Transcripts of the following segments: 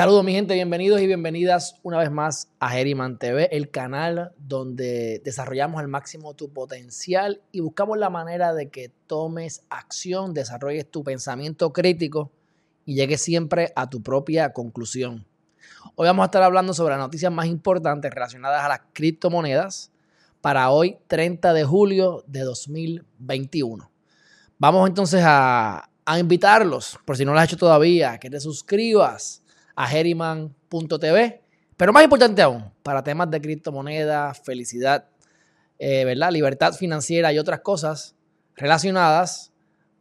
Saludos mi gente, bienvenidos y bienvenidas una vez más a Geriman TV, el canal donde desarrollamos al máximo tu potencial y buscamos la manera de que tomes acción, desarrolles tu pensamiento crítico y llegues siempre a tu propia conclusión. Hoy vamos a estar hablando sobre las noticias más importantes relacionadas a las criptomonedas para hoy 30 de julio de 2021. Vamos entonces a, a invitarlos, por si no lo has hecho todavía, que te suscribas a Heriman.tv. Pero más importante aún, para temas de criptomonedas, felicidad, eh, ¿verdad? Libertad financiera y otras cosas relacionadas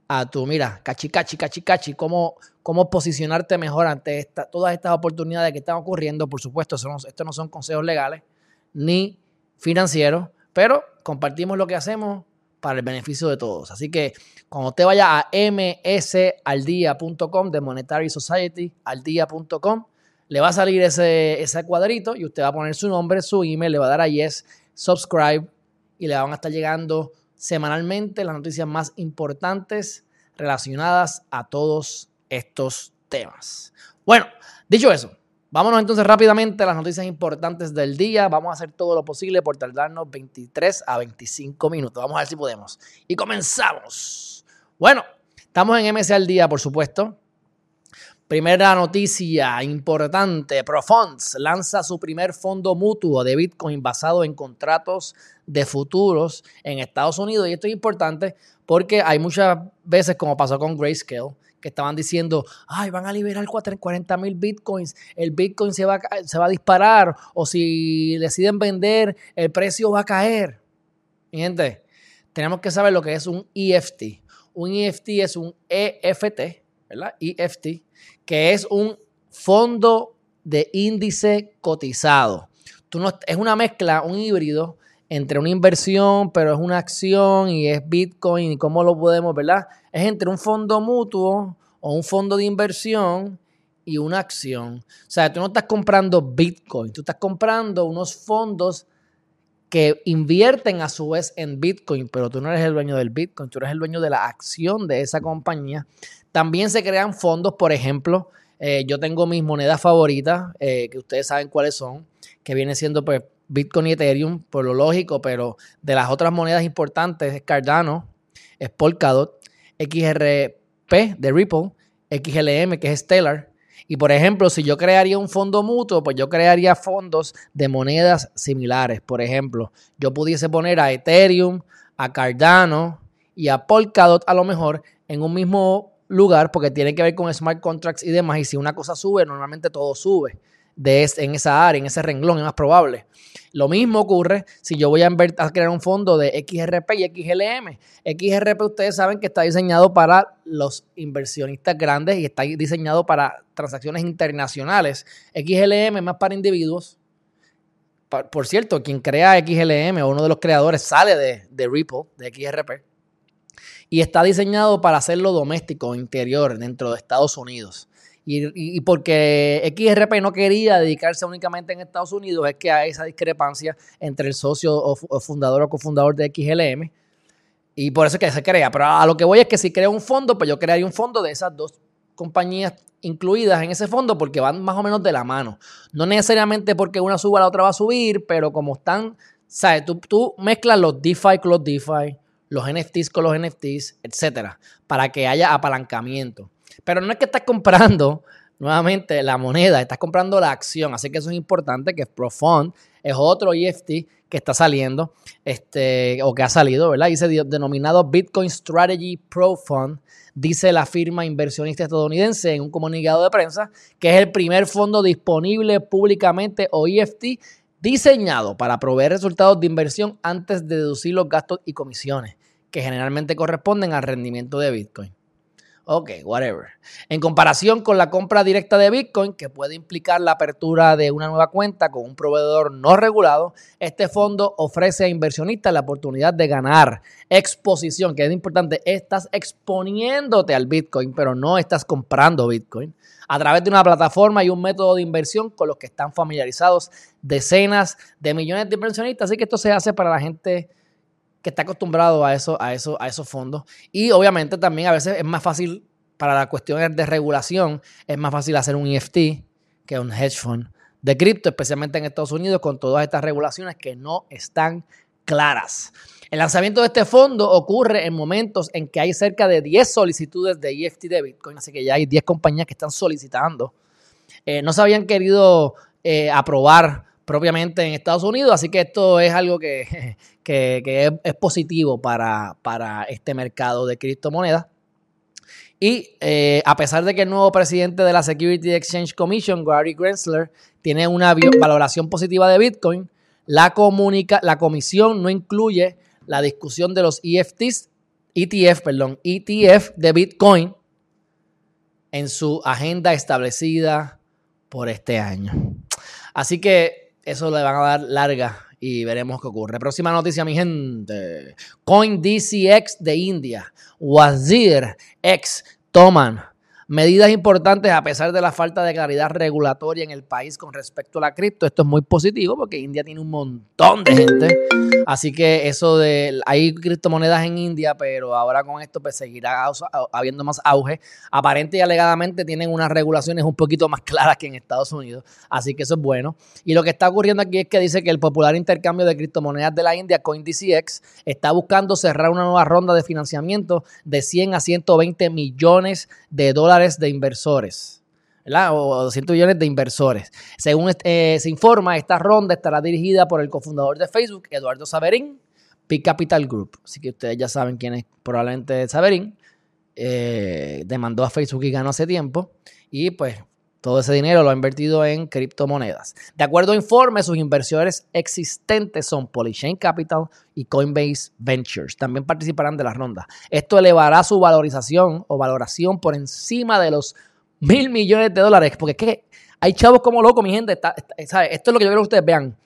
a tu, mira, cachi, cachi, cachi, cachi, cómo, cómo posicionarte mejor ante esta, todas estas oportunidades que están ocurriendo. Por supuesto, estos no son consejos legales ni financieros, pero compartimos lo que hacemos para el beneficio de todos. Así que cuando usted vaya a msaldia.com de Monetary Society, aldia.com, le va a salir ese, ese cuadrito y usted va a poner su nombre, su email, le va a dar a yes, subscribe y le van a estar llegando semanalmente las noticias más importantes relacionadas a todos estos temas. Bueno, dicho eso, Vámonos entonces rápidamente a las noticias importantes del día. Vamos a hacer todo lo posible por tardarnos 23 a 25 minutos. Vamos a ver si podemos. Y comenzamos. Bueno, estamos en MC al día, por supuesto. Primera noticia importante, Profunds lanza su primer fondo mutuo de Bitcoin basado en contratos de futuros en Estados Unidos. Y esto es importante porque hay muchas veces, como pasó con Grayscale, que estaban diciendo, ay, van a liberar 40 mil bitcoins, el bitcoin se va, se va a disparar, o si deciden vender, el precio va a caer. Mi gente, tenemos que saber lo que es un EFT. Un EFT es un EFT, ¿verdad? EFT, que es un fondo de índice cotizado. Tú no, es una mezcla, un híbrido entre una inversión, pero es una acción y es Bitcoin y cómo lo podemos, ¿verdad? Es entre un fondo mutuo o un fondo de inversión y una acción. O sea, tú no estás comprando Bitcoin, tú estás comprando unos fondos que invierten a su vez en Bitcoin, pero tú no eres el dueño del Bitcoin, tú eres el dueño de la acción de esa compañía. También se crean fondos, por ejemplo, eh, yo tengo mis monedas favoritas, eh, que ustedes saben cuáles son, que viene siendo pues Bitcoin y Ethereum, por lo lógico, pero de las otras monedas importantes es Cardano, es Polkadot, XRP de Ripple, XLM que es Stellar. Y por ejemplo, si yo crearía un fondo mutuo, pues yo crearía fondos de monedas similares. Por ejemplo, yo pudiese poner a Ethereum, a Cardano y a Polkadot a lo mejor en un mismo lugar porque tiene que ver con smart contracts y demás. Y si una cosa sube, normalmente todo sube de en esa área, en ese renglón, es más probable. Lo mismo ocurre si yo voy a, a crear un fondo de XRP y XLM. XRP ustedes saben que está diseñado para los inversionistas grandes y está diseñado para transacciones internacionales. XLM es más para individuos. Por cierto, quien crea XLM o uno de los creadores sale de, de Ripple, de XRP. Y está diseñado para hacerlo doméstico, interior, dentro de Estados Unidos. Y, porque XRP no quería dedicarse únicamente en Estados Unidos, es que hay esa discrepancia entre el socio o, fundador o cofundador de XLM. Y por eso es que se crea. Pero a lo que voy es que si crea un fondo, pues yo crearía un fondo de esas dos compañías incluidas en ese fondo porque van más o menos de la mano. No necesariamente porque una suba, la otra va a subir, pero como están, ¿sabes? Tú, mezclas los DeFi con los DeFi, los NFTs con los NFTs, etcétera, para que haya apalancamiento. Pero no es que estás comprando nuevamente la moneda, estás comprando la acción. Así que eso es importante, que Profund es otro EFT que está saliendo, este, o que ha salido, ¿verdad? Dice denominado Bitcoin Strategy Pro Fund, dice la firma inversionista estadounidense en un comunicado de prensa, que es el primer fondo disponible públicamente o EFT diseñado para proveer resultados de inversión antes de deducir los gastos y comisiones, que generalmente corresponden al rendimiento de Bitcoin. Ok, whatever. En comparación con la compra directa de Bitcoin, que puede implicar la apertura de una nueva cuenta con un proveedor no regulado, este fondo ofrece a inversionistas la oportunidad de ganar exposición, que es importante. Estás exponiéndote al Bitcoin, pero no estás comprando Bitcoin a través de una plataforma y un método de inversión con los que están familiarizados decenas de millones de inversionistas. Así que esto se hace para la gente que está acostumbrado a, eso, a, eso, a esos fondos. Y obviamente también a veces es más fácil para las cuestiones de regulación, es más fácil hacer un EFT que un hedge fund de cripto, especialmente en Estados Unidos, con todas estas regulaciones que no están claras. El lanzamiento de este fondo ocurre en momentos en que hay cerca de 10 solicitudes de EFT de Bitcoin, así que ya hay 10 compañías que están solicitando. Eh, no se habían querido eh, aprobar propiamente en Estados Unidos, así que esto es algo que, es, positivo para, para este mercado de criptomonedas. Y eh, a pesar de que el nuevo presidente de la Security Exchange Commission, Gary Gensler, tiene una valoración positiva de Bitcoin, la, comunica, la comisión no incluye la discusión de los EFTs, ETF, perdón, ETF de Bitcoin en su agenda establecida por este año. Así que eso le van a dar larga y veremos qué ocurre. Próxima noticia, mi gente. CoinDCX de India. Wazir X toman medidas importantes a pesar de la falta de claridad regulatoria en el país con respecto a la cripto. Esto es muy positivo porque India tiene un montón de gente. Así que eso de hay criptomonedas en India, pero ahora con esto pues seguirá habiendo más auge. Aparente y alegadamente tienen unas regulaciones un poquito más claras que en Estados Unidos. Así que eso es bueno. Y lo que está ocurriendo aquí es que dice que el popular intercambio de criptomonedas de la India, CoinDCX, está buscando cerrar una nueva ronda de financiamiento de 100 a 120 millones de dólares de inversores. ¿verdad? O 200 millones de inversores. Según eh, se informa, esta ronda estará dirigida por el cofundador de Facebook, Eduardo Saverín, Peak Capital Group. Así que ustedes ya saben quién es probablemente Saverín. Eh, demandó a Facebook y ganó hace tiempo. Y pues todo ese dinero lo ha invertido en criptomonedas. De acuerdo a informes, sus inversiones existentes son Polychain Capital y Coinbase Ventures. También participarán de la ronda. Esto elevará su valorización o valoración por encima de los mil millones de dólares. Porque es que hay chavos como locos, mi gente. Esto es lo que yo quiero que ustedes vean.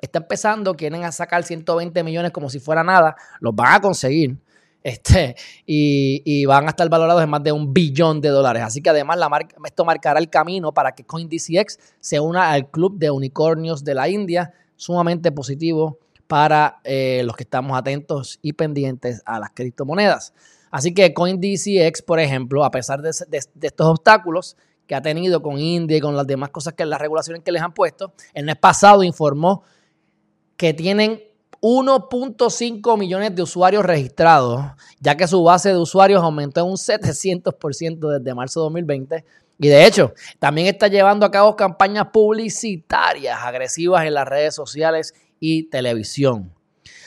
Está empezando, quieren sacar 120 millones como si fuera nada. Los van a conseguir. Este, y, van a estar valorados en más de un billón de dólares. Así que además esto marcará el camino para que CoinDCX se una al club de unicornios de la India, sumamente positivo para eh, los que estamos atentos y pendientes a las criptomonedas. Así que CoinDCX, por ejemplo, a pesar de, de estos obstáculos que ha tenido con India y con las demás cosas que las regulaciones que les han puesto, el mes pasado informó que tienen 1.5 millones de usuarios registrados, ya que su base de usuarios aumentó en un 700% desde marzo de 2020. Y de hecho, también está llevando a cabo campañas publicitarias agresivas en las redes sociales y televisión.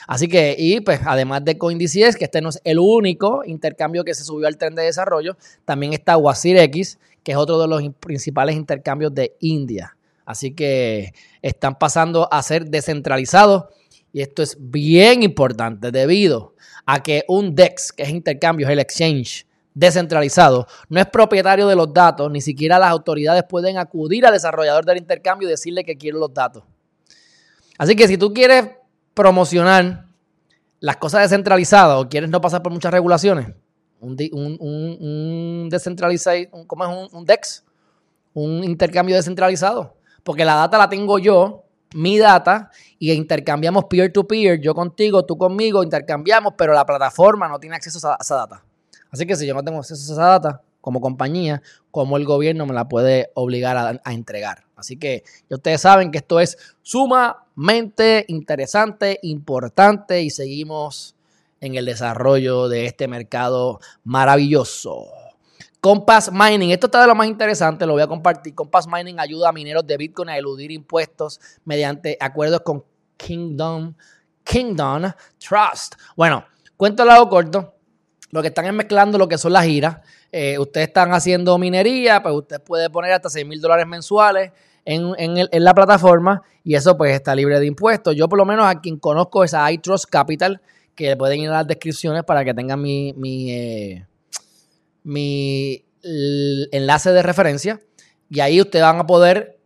Así que, y pues además de CoinDCS, que este no es el único intercambio que se subió al tren de desarrollo, también está Wasir X, que es otro de los principales intercambios de India. Así que están pasando a ser descentralizados y esto es bien importante debido a que un DEX, que es intercambio, es el exchange descentralizado, no es propietario de los datos, ni siquiera las autoridades pueden acudir al desarrollador del intercambio y decirle que quieren los datos. Así que si tú quieres promocionar las cosas descentralizadas o quieres no pasar por muchas regulaciones, un, un, un, descentralizado, ¿cómo es un DEX? Un intercambio descentralizado. Porque la data la tengo yo mi data y intercambiamos peer-to-peer, yo contigo, tú conmigo, intercambiamos, pero la plataforma no tiene acceso a esa data. Así que si yo no tengo acceso a esa data como compañía, como el gobierno me la puede obligar a, entregar. Así que ustedes saben que esto es sumamente interesante, importante y seguimos en el desarrollo de este mercado maravilloso. Compass Mining, esto está de lo más interesante, lo voy a compartir. Compass Mining ayuda a mineros de Bitcoin a eludir impuestos mediante acuerdos con Kingdom, Kingdom Trust. Bueno, cuento lado corto. Lo que están es mezclando lo que son las giras. Eh, ustedes están haciendo minería, pues usted puede poner hasta 6 mil dólares mensuales en, la plataforma y eso pues está libre de impuestos. Yo por lo menos a quien conozco es a iTrust Capital, que pueden ir a las descripciones para que tengan mi, mi eh, mi enlace de referencia y ahí ustedes van a poder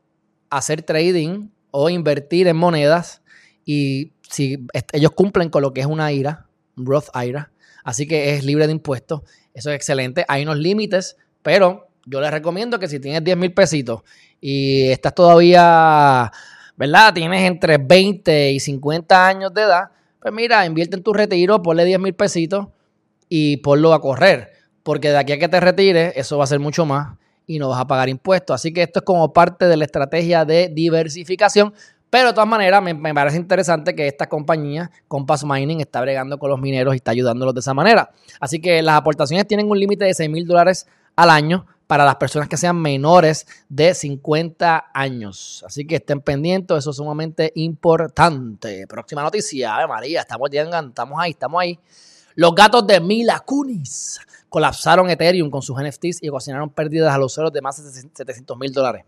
hacer trading o invertir en monedas y si ellos cumplen con lo que es una IRA, Roth IRA, así que es libre de impuestos, eso es excelente, hay unos límites, pero yo les recomiendo que si tienes 10 mil pesitos y estás todavía, ¿verdad? Tienes entre 20 y 50 años de edad, pues mira, invierte en tu retiro, ponle 10 mil pesitos y ponlo a correr porque de aquí a que te retires, eso va a ser mucho más. y no vas a pagar impuestos. Así que esto es como parte de la estrategia de diversificación. Pero de todas maneras, me, parece interesante que esta compañía, Compass Mining, está bregando con los mineros y está ayudándolos de esa manera. Así que las aportaciones tienen un límite de 6 mil dólares al año para las personas que sean menores de 50 años. Así que estén pendientes, eso es sumamente importante. Próxima noticia, Ave María, estamos, estamos ahí, estamos ahí. Los gatos de Mila Kunis colapsaron Ethereum con sus NFTs y ocasionaron pérdidas a los ceros de más de 700 mil dólares.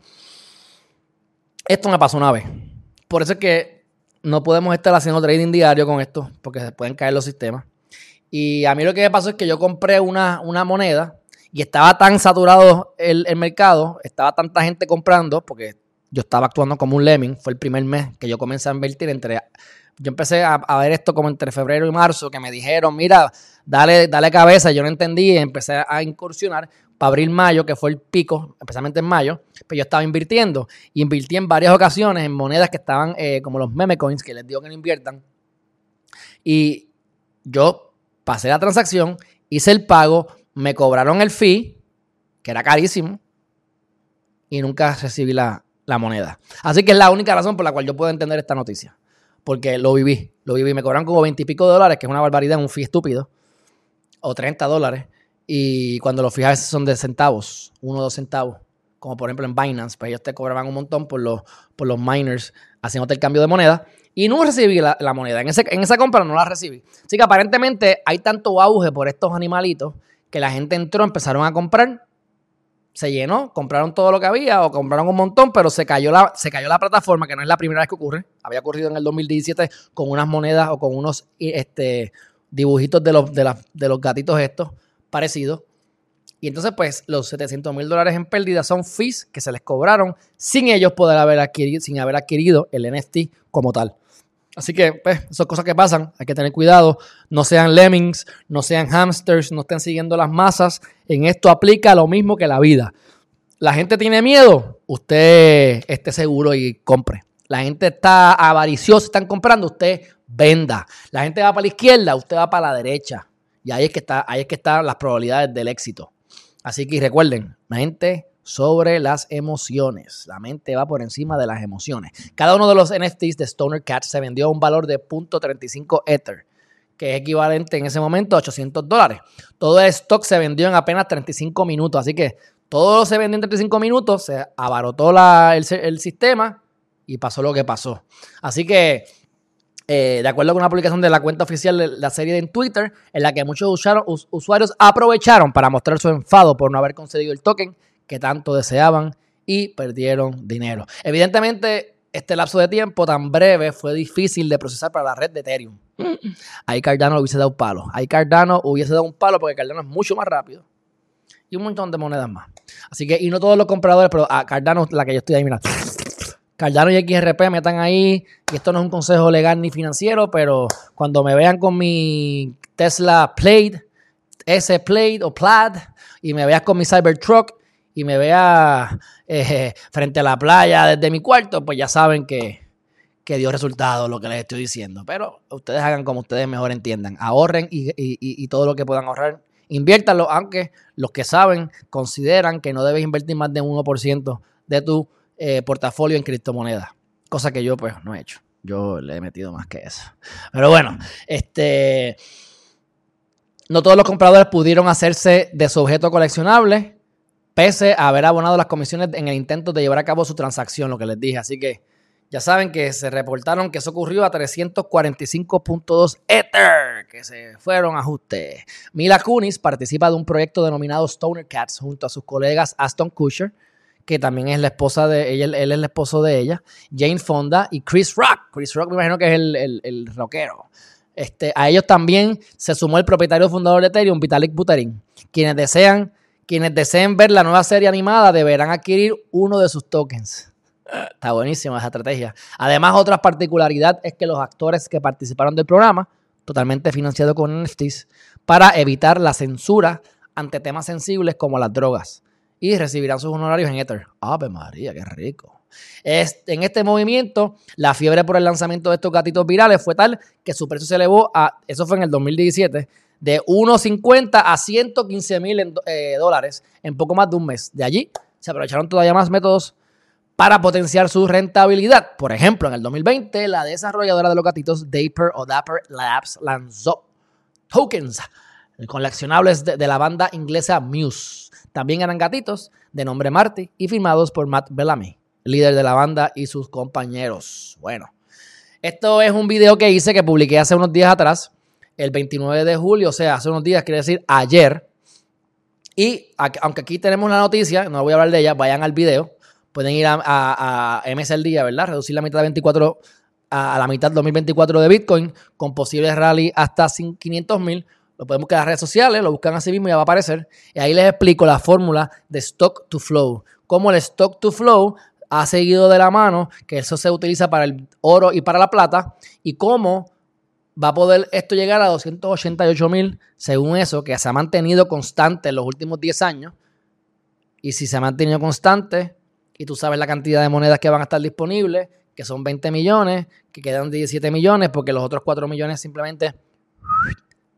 Esto me pasó una vez. Por eso es que no podemos estar haciendo trading diario con esto, porque se pueden caer los sistemas. Y a mí lo que me pasó es que yo compré una, una moneda y estaba tan saturado el, mercado, estaba tanta gente comprando, porque yo estaba actuando como un lemming. Fue el primer mes que yo comencé a invertir entre. Yo empecé a, ver esto como entre febrero y marzo, que me dijeron, mira, dale, dale cabeza. Yo no entendí empecé a incursionar para abril, mayo, que fue el pico, especialmente en mayo, pues yo estaba invirtiendo. Y invertí en varias ocasiones en monedas que estaban eh, como los meme coins, que les digo que no inviertan. Y yo pasé la transacción, hice el pago, me cobraron el fee, que era carísimo, y nunca recibí la, la moneda. Así que es la única razón por la cual yo puedo entender esta noticia. Porque lo viví, lo viví. Me cobraron como 20 y pico dólares, que es una barbaridad, un fee estúpido. O 30 dólares. Y cuando los fijas son de centavos, uno o dos centavos, como por ejemplo en Binance, pues ellos te cobraban un montón por los, por los miners haciéndote el cambio de moneda. Y no recibí la, moneda. En, en esa compra no la recibí. Así que aparentemente hay tanto auge por estos animalitos que la gente entró, empezaron a comprar, se llenó, compraron todo lo que había o compraron un montón, pero se cayó la, se cayó la plataforma, que no es la primera vez que ocurre. Había ocurrido en el 2017 con unas monedas o con unos este, dibujitos de los, de, de los gatitos estos parecido. Y entonces, pues, los 700 mil dólares en pérdida son fees que se les cobraron sin ellos poder haber adquirido, sin haber adquirido el NFT como tal. Así que, pues, son cosas que pasan, hay que tener cuidado. No sean lemmings, no sean hamsters, no estén siguiendo las masas. En esto aplica lo mismo que la vida. La gente tiene miedo, usted esté seguro y compre. La gente está avariciosa, están comprando, usted venda. La gente va para la izquierda, usted va para la derecha. Y ahí es que está, ahí es que están las probabilidades del éxito. Así que recuerden, mente sobre las emociones. La mente va por encima de las emociones. Cada uno de los NFTs de Stoner Cat se vendió a un valor de 0.35 Ether, que es equivalente en ese momento a 800 dólares. Todo el stock se vendió en apenas 35 minutos. Así que todo se vendió en 35 minutos, se abarotó el, sistema y pasó lo que pasó. Así que eh, de acuerdo con una publicación de la cuenta oficial de la serie en Twitter, en la que muchos usuarios aprovecharon para mostrar su enfado por no haber conseguido el token que tanto deseaban y perdieron dinero. Evidentemente, este lapso de tiempo tan breve fue difícil de procesar para la red de Ethereum. Ahí Cardano hubiese dado un palo. Ahí Cardano hubiese dado un palo porque Cardano es mucho más rápido. Y un montón de monedas más. Así que, y no todos los compradores, pero a Cardano, la que yo estoy ahí, mira. Cardano y XRP me están ahí. Y esto no es un consejo legal ni financiero, pero cuando me vean con mi Tesla Plaid, S Plaid o Plaid, y me veas con mi Cybertruck y me veas eh, frente a la playa desde mi cuarto, pues ya saben que, dio resultado lo que les estoy diciendo. Pero ustedes hagan como ustedes mejor entiendan. Ahorren y, y todo lo que puedan ahorrar, inviértanlo, aunque los que saben consideran que no debes invertir más de un 1% de tu eh, portafolio en criptomonedas. Cosa que yo pues no he hecho. Yo le he metido más que eso. Pero bueno, este... No todos los compradores pudieron hacerse de su objeto coleccionable, pese a haber abonado las comisiones en el intento de llevar a cabo su transacción, lo que les dije. Así que ya saben que se reportaron que eso ocurrió a 345.2 Ether, que se fueron ajustes. Mila Kunis participa de un proyecto denominado Stoner Cats junto a sus colegas Aston Kutcher, que también es la esposa de ella, él es el esposo de ella, Jane Fonda y Chris Rock. Chris Rock me imagino que es el, el, rockero. Este, a ellos también se sumó el propietario fundador de Ethereum, Vitalik Buterin. Quienes desean, quienes deseen ver la nueva serie animada deberán adquirir uno de sus tokens. Está buenísima esa estrategia. Además, otra particularidad es que los actores que participaron del programa, totalmente financiado con NFTs, para evitar la censura ante temas sensibles como las drogas y recibirán sus honorarios en Ether. Ave María, qué rico. En este movimiento, la fiebre por el lanzamiento de estos gatitos virales fue tal que su precio se elevó a, eso fue en el 2017, de 1.50 a 115 mil eh, dólares en poco más de un mes. De allí se aprovecharon todavía más métodos para potenciar su rentabilidad. Por ejemplo, en el 2020, la desarrolladora de los gatitos Dapper o Dapper Labs lanzó tokens coleccionables de, de la banda inglesa Muse. También eran gatitos de nombre Marty y firmados por Matt Bellamy, líder de la banda y sus compañeros. Bueno, esto es un video que hice que publiqué hace unos días atrás, el 29 de julio, o sea, hace unos días, quiere decir ayer. Y aunque aquí tenemos la noticia, no voy a hablar de ella, vayan al video. Pueden ir a, a, MS al día, ¿verdad? Reducir la mitad de 24 a, la mitad 2024 de Bitcoin con posibles rally hasta 500 mil. Lo pueden buscar en las redes sociales, lo buscan así mismo y ya va a aparecer. Y ahí les explico la fórmula de stock to flow. Cómo el stock to flow ha seguido de la mano, que eso se utiliza para el oro y para la plata, y cómo va a poder esto llegar a 288 mil, según eso, que se ha mantenido constante en los últimos 10 años. Y si se ha mantenido constante, y tú sabes la cantidad de monedas que van a estar disponibles, que son 20 millones, que quedan 17 millones, porque los otros 4 millones simplemente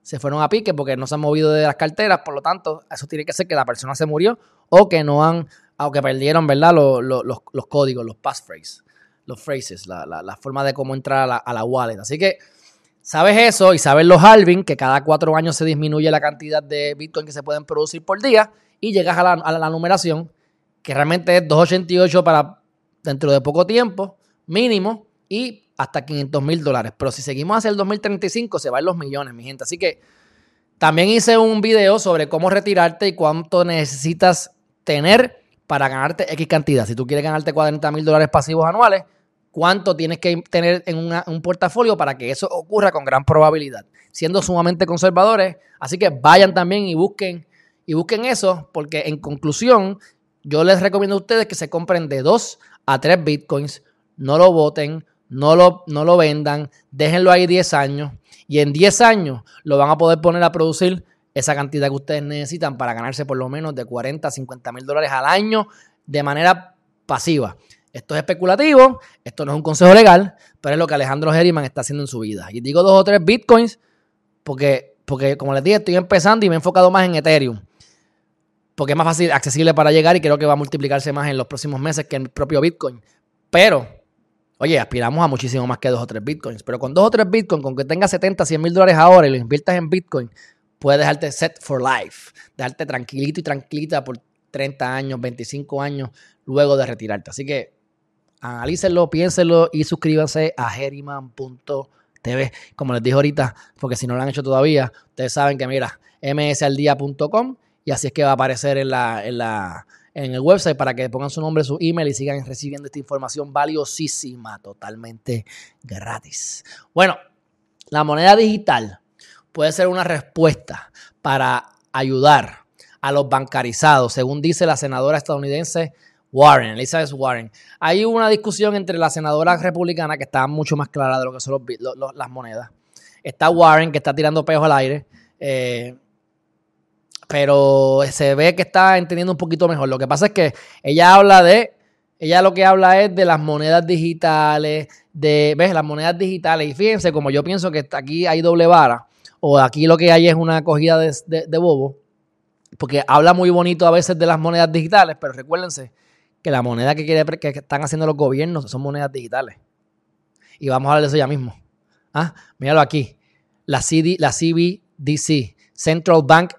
se fueron a pique porque no se han movido de las carteras, por lo tanto, eso tiene que ser que la persona se murió o que no han, aunque perdieron, ¿verdad? Los, códigos, los passphrases, los phrases, la, forma de cómo entrar a la, a wallet. Así que sabes eso y sabes los halving, que cada cuatro años se disminuye la cantidad de Bitcoin que se pueden producir por día y llegas a la, a la numeración, que realmente es 288 para dentro de poco tiempo, mínimo, y hasta 500 mil dólares. Pero si seguimos hacia el 2035, se van los millones, mi gente. Así que también hice un video sobre cómo retirarte y cuánto necesitas tener para ganarte X cantidad. Si tú quieres ganarte 40 mil dólares pasivos anuales, ¿cuánto tienes que tener en un portafolio para que eso ocurra con gran probabilidad? Siendo sumamente conservadores. Así que vayan también y busquen, y busquen eso, porque en conclusión, yo les recomiendo a ustedes que se compren de 2 a 3 bitcoins, no lo voten, no lo, no lo vendan, déjenlo ahí 10 años y en 10 años lo van a poder poner a producir esa cantidad que ustedes necesitan para ganarse por lo menos de 40 a 50 mil dólares al año de manera pasiva. Esto es especulativo, esto no es un consejo legal, pero es lo que Alejandro Herriman está haciendo en su vida. Y digo dos o tres bitcoins porque, porque como les dije, estoy empezando y me he enfocado más en Ethereum. Porque es más fácil, accesible para llegar y creo que va a multiplicarse más en los próximos meses que el propio Bitcoin. Pero Oye, aspiramos a muchísimo más que dos o tres bitcoins, pero con dos o tres bitcoins, con que tengas 70, 100 mil dólares ahora y lo inviertas en bitcoin, puedes dejarte set for life, dejarte tranquilito y tranquilita por 30 años, 25 años luego de retirarte. Así que analícenlo, piénsenlo y suscríbanse a geriman.tv, como les dije ahorita, porque si no lo han hecho todavía, ustedes saben que mira, msaldía.com y así es que va a aparecer en la, en la en el website para que pongan su nombre, su email y sigan recibiendo esta información valiosísima, totalmente gratis. Bueno, la moneda digital puede ser una respuesta para ayudar a los bancarizados, según dice la senadora estadounidense Warren, Elizabeth Warren. Hay una discusión entre la senadora republicana que está mucho más clara de lo que son las monedas. Está Warren que está tirando peos al aire. Eh, pero se ve que está entendiendo un poquito mejor. Lo que pasa es que ella habla de, ella lo que habla es de las monedas digitales, de, ¿ves? Las monedas digitales. Y fíjense, como yo pienso que aquí hay doble vara, o aquí lo que hay es una acogida de, bobo, porque habla muy bonito a veces de las monedas digitales, pero recuérdense que la moneda que, quiere, que están haciendo los gobiernos son monedas digitales. Y vamos a hablar de eso ya mismo. ¿Ah? Míralo aquí. La, CD, la CBDC, Central Bank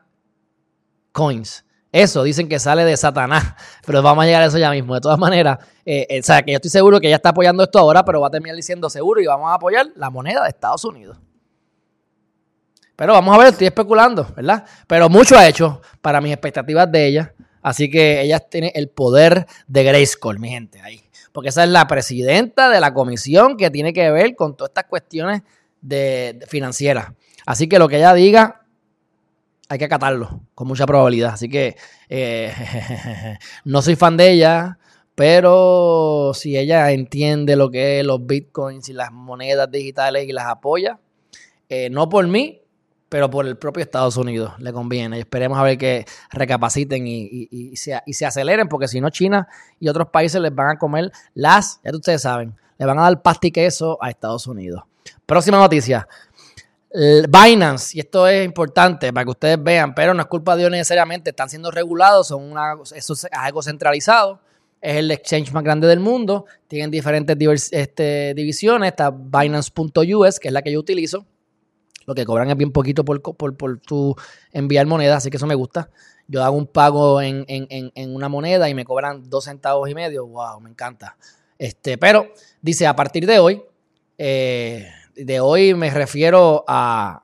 coins. Eso dicen que sale de Satanás, pero vamos a llegar a eso ya mismo. De todas maneras, eh, eh, o sea, que yo estoy seguro que ella está apoyando esto ahora, pero va a terminar diciendo seguro y vamos a apoyar la moneda de Estados Unidos. Pero vamos a ver, estoy especulando, ¿verdad? Pero mucho ha hecho para mis expectativas de ella. Así que ella tiene el poder de Grayskull, mi gente, ahí. Porque esa es la presidenta de la comisión que tiene que ver con todas estas cuestiones de financieras. Así que lo que ella diga, hay que acatarlo con mucha probabilidad. Así que eh, no soy fan de ella, pero si ella entiende lo que es los bitcoins y las monedas digitales y las apoya, eh, no por mí, pero por el propio Estados Unidos le conviene. Y esperemos a ver que recapaciten y, se, aceleren, porque si no, China y otros países les van a comer las, ya ustedes saben, le van a dar pasta y queso a Estados Unidos. Próxima noticia. Binance, y esto es importante para que ustedes vean, pero no es culpa de ellos necesariamente, están siendo regulados, son una, eso es algo centralizado, es el exchange más grande del mundo, tienen diferentes este, divisiones, está Binance.us, que es la que yo utilizo, lo que cobran es bien poquito por, por, tu enviar moneda, así que eso me gusta. Yo hago un pago en, una moneda y me cobran dos centavos y medio, wow, me encanta. Este, pero dice, a partir de hoy, eh, de hoy me refiero a,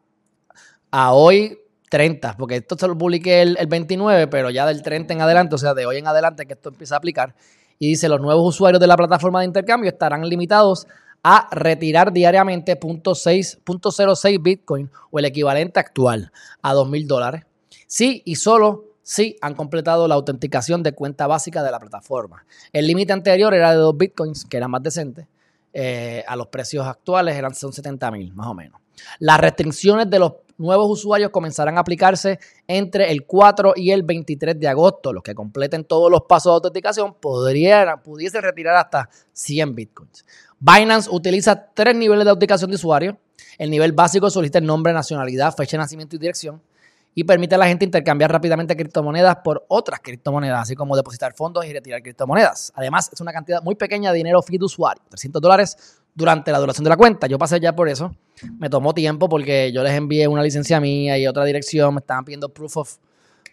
a hoy 30, porque esto se lo publiqué el, 29, pero ya del 30 en adelante, o sea, de hoy en adelante que esto empieza a aplicar. Y dice, los nuevos usuarios de la plataforma de intercambio estarán limitados a retirar diariamente 0.06 Bitcoin o el equivalente actual a 2.000 dólares. Sí y solo si han completado la autenticación de cuenta básica de la plataforma. El límite anterior era de 2 Bitcoins, que era más decente. Eh, a los precios actuales eran son 70 mil, más o menos. Las restricciones de los nuevos usuarios comenzarán a aplicarse entre el 4 y el 23 de agosto. Los que completen todos los pasos de autenticación podrían, pudiesen retirar hasta 100 bitcoins. Binance utiliza tres niveles de autenticación de usuario. El nivel básico solicita el nombre, nacionalidad, fecha de nacimiento y dirección y permite a la gente intercambiar rápidamente criptomonedas por otras criptomonedas, así como depositar fondos y retirar criptomonedas. Además, es una cantidad muy pequeña de dinero fee de usuario, 300 dólares durante la duración de la cuenta. Yo pasé ya por eso. Me tomó tiempo porque yo les envié una licencia mía y otra dirección. Me estaban pidiendo proof of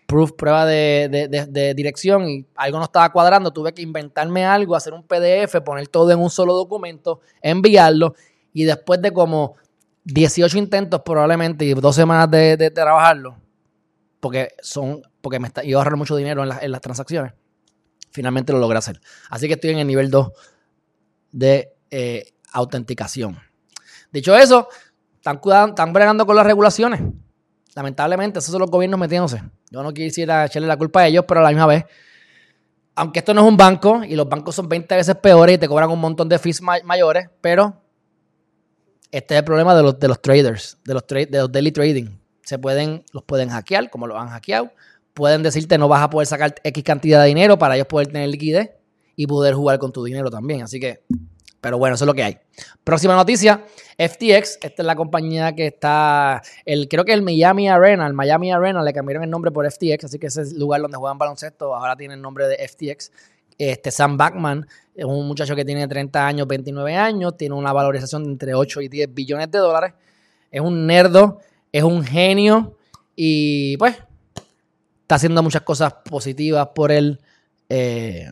proof, prueba de, dirección y algo no estaba cuadrando. Tuve que inventarme algo, hacer un PDF, poner todo en un solo documento, enviarlo y después de como 18 intentos probablemente y dos semanas de trabajarlo, porque son porque me está, iba a ahorrar mucho dinero en, las transacciones. Finalmente lo logré hacer. Así que estoy en el nivel 2 de eh, autenticación. Dicho eso, están, están bregando con las regulaciones. Lamentablemente, esos son los gobiernos metiéndose. Yo no quisiera echarle la culpa a ellos, pero a la misma vez, aunque esto no es un banco y los bancos son 20 veces peores y te cobran un montón de fees mayores, pero este es el problema de los, de los traders, de los, los daily trading se pueden, los pueden hackear, como lo han hackeado. Pueden decirte no vas a poder sacar X cantidad de dinero para ellos poder tener liquidez y poder jugar con tu dinero también. Así que, pero bueno, eso es lo que hay. Próxima noticia, FTX, esta es la compañía que está, el, creo que el Miami Arena, el Miami Arena le cambiaron el nombre por FTX, así que ese es el lugar donde juegan baloncesto, ahora tiene el nombre de FTX. Este Sam Backman es un muchacho que tiene 30 años, 29 años, tiene una valorización de entre 8 y 10 billones de dólares. Es un nerdo es un genio y pues está haciendo muchas cosas positivas por él, eh,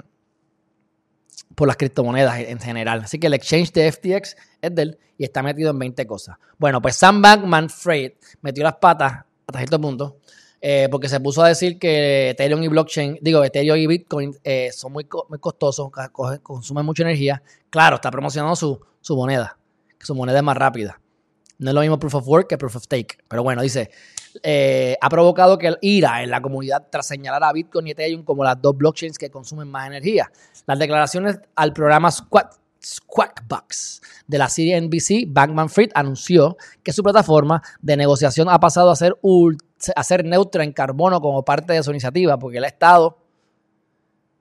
por las criptomonedas en general. Así que el exchange de FTX es de él y está metido en 20 cosas. Bueno, pues Sam Bankman Fried metió las patas hasta cierto punto. Eh, porque se puso a decir que Ethereum y blockchain, digo, Ethereum y Bitcoin eh, son muy, muy costosos, consumen mucha energía. Claro, está promocionando su, su moneda, que su moneda es más rápida. No es lo mismo proof of work que proof of stake. Pero bueno, dice, eh, ha provocado que el IRA en la comunidad tras señalar a Bitcoin y Ethereum como las dos blockchains que consumen más energía. Las declaraciones al programa Squawkbox de la serie NBC, Bankman Fried anunció que su plataforma de negociación ha pasado a ser, neutra en carbono como parte de su iniciativa, porque el Estado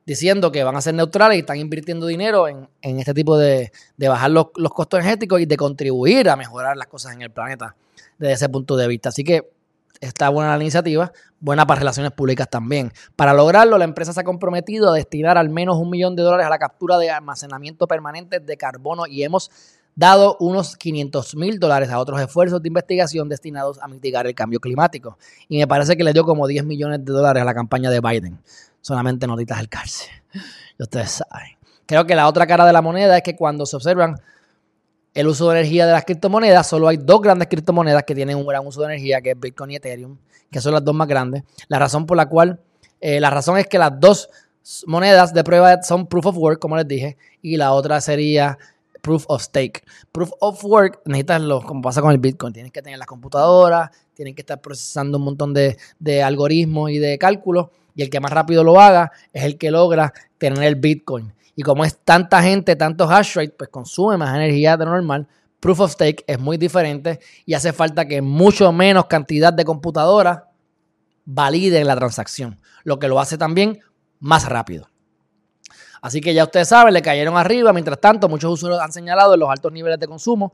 diciendo que van a ser neutrales y están invirtiendo dinero en, este tipo de, bajar los, costos energéticos y de contribuir a mejorar las cosas en el planeta desde ese punto de vista. Así que está buena la iniciativa, buena para relaciones públicas también. Para lograrlo, la empresa se ha comprometido a destinar al menos un millón de dólares a la captura de almacenamiento permanente de carbono y hemos dado unos 500 mil dólares a otros esfuerzos de investigación destinados a mitigar el cambio climático. Y me parece que le dio como 10 millones de dólares a la campaña de Biden solamente notitas del cárcel. Y ustedes saben. Creo que la otra cara de la moneda es que cuando se observan el uso de energía de las criptomonedas, solo hay dos grandes criptomonedas que tienen un gran uso de energía, que es Bitcoin y Ethereum, que son las dos más grandes. La razón por la cual, eh, la razón es que las dos monedas de prueba son proof of work, como les dije, y la otra sería proof of stake. Proof of work necesitas lo, como pasa con el Bitcoin, tienes que tener las computadoras, tienen que estar procesando un montón de, de algoritmos y de cálculos y el que más rápido lo haga es el que logra tener el Bitcoin. Y como es tanta gente, tantos hash rate, pues consume más energía de normal. Proof of Stake es muy diferente y hace falta que mucho menos cantidad de computadoras validen la transacción, lo que lo hace también más rápido. Así que ya ustedes saben, le cayeron arriba. Mientras tanto, muchos usuarios han señalado los altos niveles de consumo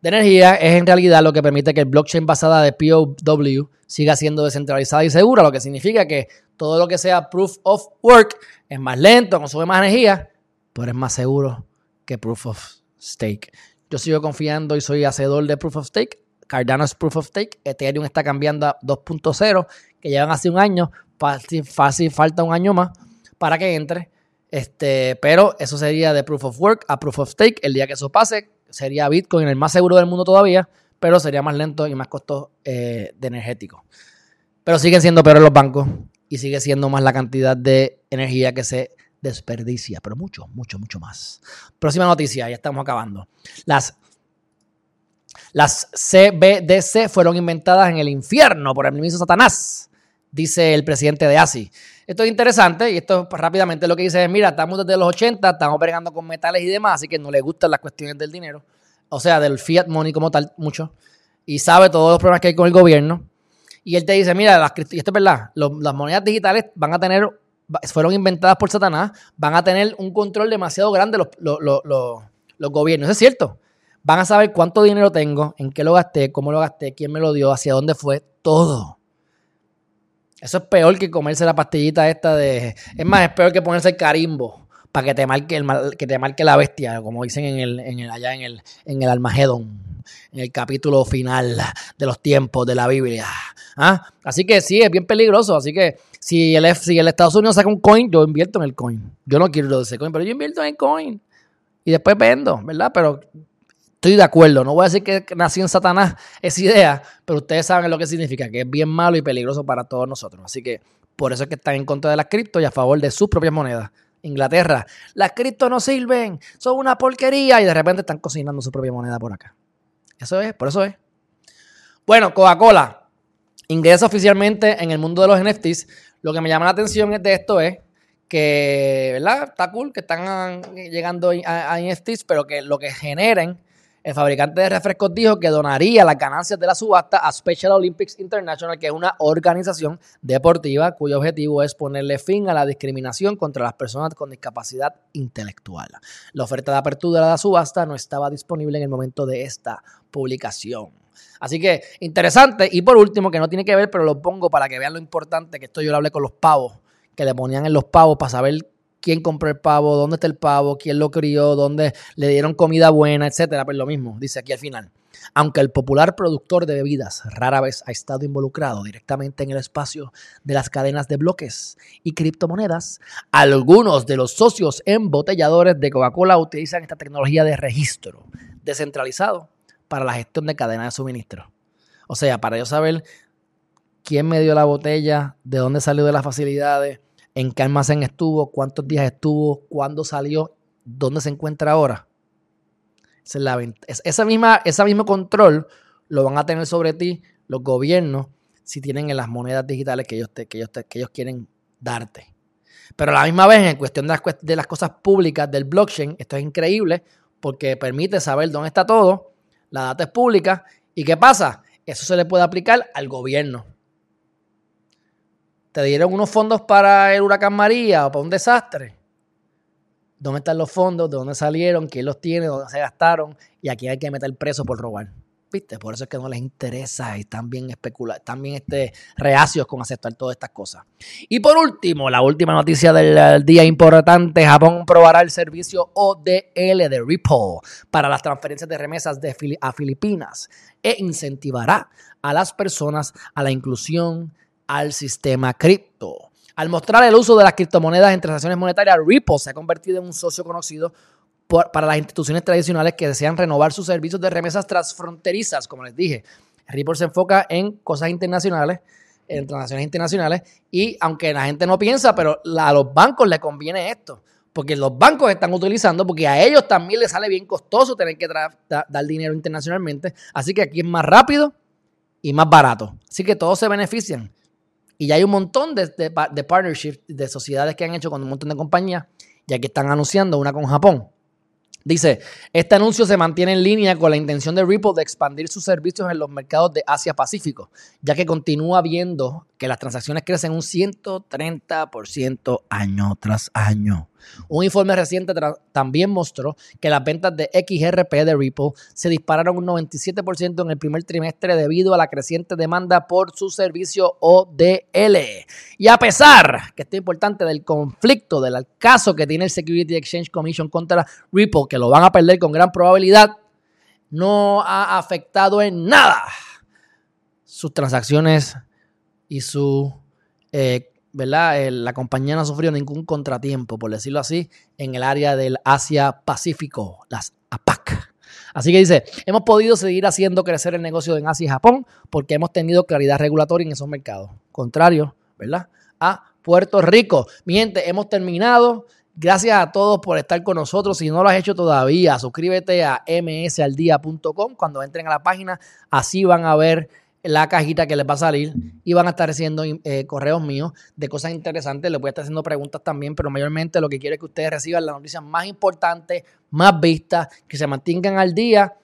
de energía es en realidad lo que permite que el blockchain basada de POW siga siendo descentralizada y segura, lo que significa que todo lo que sea proof of work es más lento, consume más energía, pero es más seguro que proof of stake. Yo sigo confiando y soy hacedor de proof of stake. Cardano es proof of stake. Ethereum está cambiando a 2.0, que llevan hace un año. Fácil, fácil, falta un año más para que entre. Este, pero eso sería de proof of work a proof of stake. El día que eso pase, sería Bitcoin el más seguro del mundo todavía, pero sería más lento y más costo eh, de energético. Pero siguen siendo peores los bancos y sigue siendo más la cantidad de energía que se desperdicia, pero mucho, mucho, mucho más. Próxima noticia, ya estamos acabando. Las, las CBDC fueron inventadas en el infierno por el mismo Satanás, dice el presidente de ASI. Esto es interesante y esto rápidamente lo que dice es, mira, estamos desde los 80, estamos bregando con metales y demás, así que no le gustan las cuestiones del dinero, o sea, del fiat money como tal, mucho, y sabe todos los problemas que hay con el gobierno. Y él te dice, mira, las, y esto es verdad, las monedas digitales van a tener, fueron inventadas por Satanás, van a tener un control demasiado grande los, los gobiernos. Eso es cierto. Van a saber cuánto dinero tengo, en qué lo gasté, cómo lo gasté, quién me lo dio, hacia dónde fue, todo. Eso es peor que comerse la pastillita esta de. Es más, es peor que ponerse el carimbo para que te marque el que te marque la bestia, como dicen en el, en el, allá en el, en el Armagedón, en el capítulo final de los tiempos de la Biblia. ¿Ah? Así que sí, es bien peligroso. Así que si el, si el Estados Unidos saca un coin, yo invierto en el coin. Yo no quiero ese coin, pero yo invierto en el coin. Y después vendo, ¿verdad? Pero Estoy de acuerdo, no voy a decir que nació en Satanás esa idea, pero ustedes saben lo que significa, que es bien malo y peligroso para todos nosotros. Así que por eso es que están en contra de las cripto y a favor de sus propias monedas. Inglaterra, las cripto no sirven, son una porquería y de repente están cocinando su propia moneda por acá. Eso es, por eso es. Bueno, Coca-Cola ingresa oficialmente en el mundo de los NFTs. Lo que me llama la atención de esto es que, ¿verdad? Está cool que están llegando a, a NFTs, pero que lo que generen el fabricante de refrescos dijo que donaría las ganancias de la subasta a Special Olympics International, que es una organización deportiva cuyo objetivo es ponerle fin a la discriminación contra las personas con discapacidad intelectual. La oferta de apertura de la subasta no estaba disponible en el momento de esta publicación. Así que interesante. Y por último, que no tiene que ver, pero lo pongo para que vean lo importante, que esto yo lo hablé con los pavos, que le ponían en los pavos para saber quién compró el pavo, dónde está el pavo, quién lo crió, dónde le dieron comida buena, etcétera. Pues lo mismo, dice aquí al final. Aunque el popular productor de bebidas rara vez ha estado involucrado directamente en el espacio de las cadenas de bloques y criptomonedas, algunos de los socios embotelladores de Coca-Cola utilizan esta tecnología de registro descentralizado para la gestión de cadenas de suministro. O sea, para yo saber quién me dio la botella, de dónde salió de las facilidades, en qué almacén estuvo, cuántos días estuvo, cuándo salió, dónde se encuentra ahora. Esa, misma, ese mismo control lo van a tener sobre ti los gobiernos si tienen en las monedas digitales que ellos, que ellos, que ellos quieren darte. Pero a la misma vez, en cuestión de las cosas públicas del blockchain, esto es increíble porque permite saber dónde está todo, la data es pública y ¿qué pasa? Eso se le puede aplicar al gobierno te dieron unos fondos para el huracán María o para un desastre. ¿Dónde están los fondos? ¿De dónde salieron? ¿Quién los tiene? ¿Dónde se gastaron? Y aquí hay que meter preso por robar. Por eso es que no les interesa y están bien están bien este, reacios con aceptar todas estas cosas. Y por último, la última noticia del día importante, Japón probará el servicio ODL de Ripple para las transferencias de remesas de a Filipinas e incentivará a las personas a la inclusión al sistema cripto. Al mostrar el uso de las criptomonedas en transacciones monetarias, Ripple se ha convertido en un socio conocido para las instituciones tradicionales que desean renovar sus servicios de remesas transfronterizas, como les dije. Ripple se enfoca en cosas internacionales, en transacciones internacionales, y aunque la gente no piensa, pero a los bancos les conviene esto, porque los bancos están utilizando, porque a ellos también les sale bien costoso tener que dar dinero internacionalmente, así que aquí es más rápido y más barato. Así que todos se benefician. Y ya hay un montón de, de, de partnerships, de sociedades que han hecho con un montón de compañías, ya que están anunciando una con Japón. Dice, este anuncio se mantiene en línea con la intención de Ripple de expandir sus servicios en los mercados de Asia-Pacífico, ya que continúa viendo que las transacciones crecen un 130% año tras año. Un informe reciente también mostró que las ventas de XRP de Ripple se dispararon un 97% en el primer trimestre debido a la creciente demanda por su servicio ODL. Y a pesar, que esto es importante, del conflicto, del caso que tiene el Security Exchange Commission contra Ripple, que lo van a perder con gran probabilidad, no ha afectado en nada sus transacciones y su eh, ¿verdad? Eh, la compañía no ha sufrido ningún contratiempo, por decirlo así, en el área del Asia-Pacífico, las APAC. Así que dice, hemos podido seguir haciendo crecer el negocio en Asia y Japón porque hemos tenido claridad regulatoria en esos mercados. Contrario, ¿verdad? A Puerto Rico. Mi gente, hemos terminado. Gracias a todos por estar con nosotros. Si no lo has hecho todavía, suscríbete a msaldia.com. Cuando entren a la página, así van a ver la cajita que les va a salir y van a estar haciendo eh, correos míos de cosas interesantes. Les voy a estar haciendo preguntas también, pero mayormente lo que quiero es que ustedes reciban las noticias más importantes, más vistas, que se mantengan al día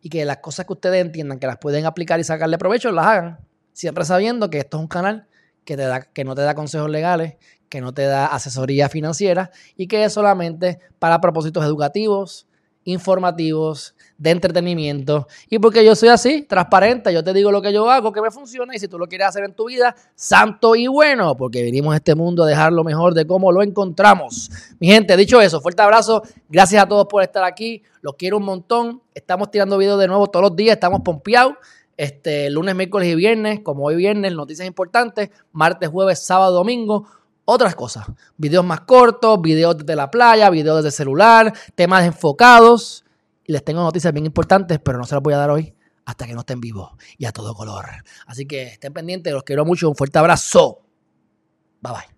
y que las cosas que ustedes entiendan que las pueden aplicar y sacarle provecho, las hagan. Siempre sabiendo que esto es un canal que, te da, que no te da consejos legales, que no te da asesoría financiera y que es solamente para propósitos educativos, informativos, de entretenimiento. Y porque yo soy así, transparente, yo te digo lo que yo hago, que me funciona, y si tú lo quieres hacer en tu vida, santo y bueno, porque venimos a este mundo a dejar lo mejor de cómo lo encontramos. Mi gente, dicho eso, fuerte abrazo, gracias a todos por estar aquí, los quiero un montón, estamos tirando videos de nuevo todos los días, estamos pompeados. Este, lunes, miércoles y viernes, como hoy viernes, noticias importantes, martes, jueves, sábado, domingo otras cosas. Videos más cortos, videos desde la playa, videos desde el celular, temas enfocados. Y les tengo noticias bien importantes, pero no se las voy a dar hoy hasta que no estén vivos y a todo color. Así que estén pendientes, los quiero mucho. Un fuerte abrazo. Bye bye.